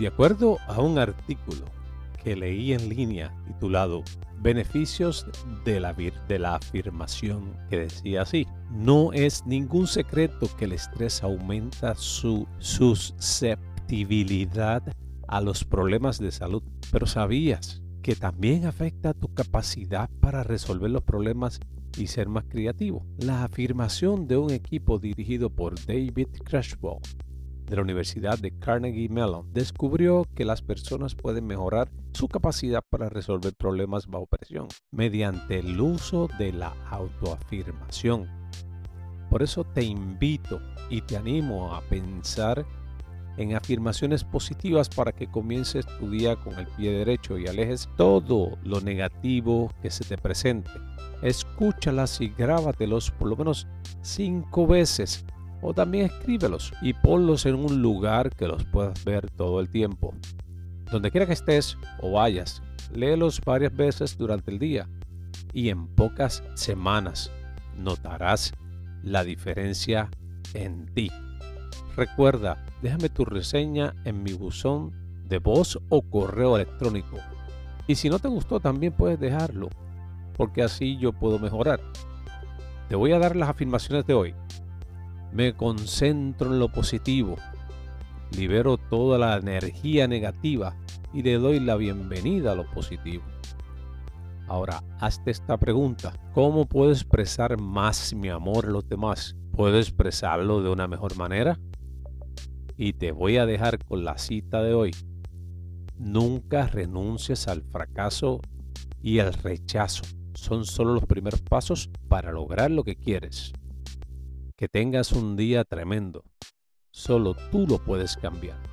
De acuerdo a un artículo que leí en línea titulado Beneficios de la, de la afirmación que decía así, no es ningún secreto que el estrés aumenta su susceptibilidad a los problemas de salud, pero ¿sabías que también afecta tu capacidad para resolver los problemas y ser más creativo? La afirmación de un equipo dirigido por David Crashball de la Universidad de Carnegie Mellon descubrió que las personas pueden mejorar su capacidad para resolver problemas bajo presión mediante el uso de la autoafirmación. Por eso te invito y te animo a pensar en afirmaciones positivas para que comiences tu día con el pie derecho y alejes todo lo negativo que se te presente. Escúchalas y grábatelos por lo menos cinco veces o también escríbelos y ponlos en un lugar que los puedas ver todo el tiempo. Donde quiera que estés o vayas, léelos varias veces durante el día y en pocas semanas notarás la diferencia en ti. Recuerda, déjame tu reseña en mi buzón de voz o correo electrónico. Y si no te gustó, también puedes dejarlo, porque así yo puedo mejorar. Te voy a dar las afirmaciones de hoy me concentro en lo positivo, libero toda la energía negativa y le doy la bienvenida a lo positivo. Ahora, hazte esta pregunta. ¿Cómo puedo expresar más mi amor a los demás? ¿Puedo expresarlo de una mejor manera? Y te voy a dejar con la cita de hoy. Nunca renuncies al fracaso y al rechazo. Son solo los primeros pasos para lograr lo que quieres. Que tengas un día tremendo. Solo tú lo puedes cambiar.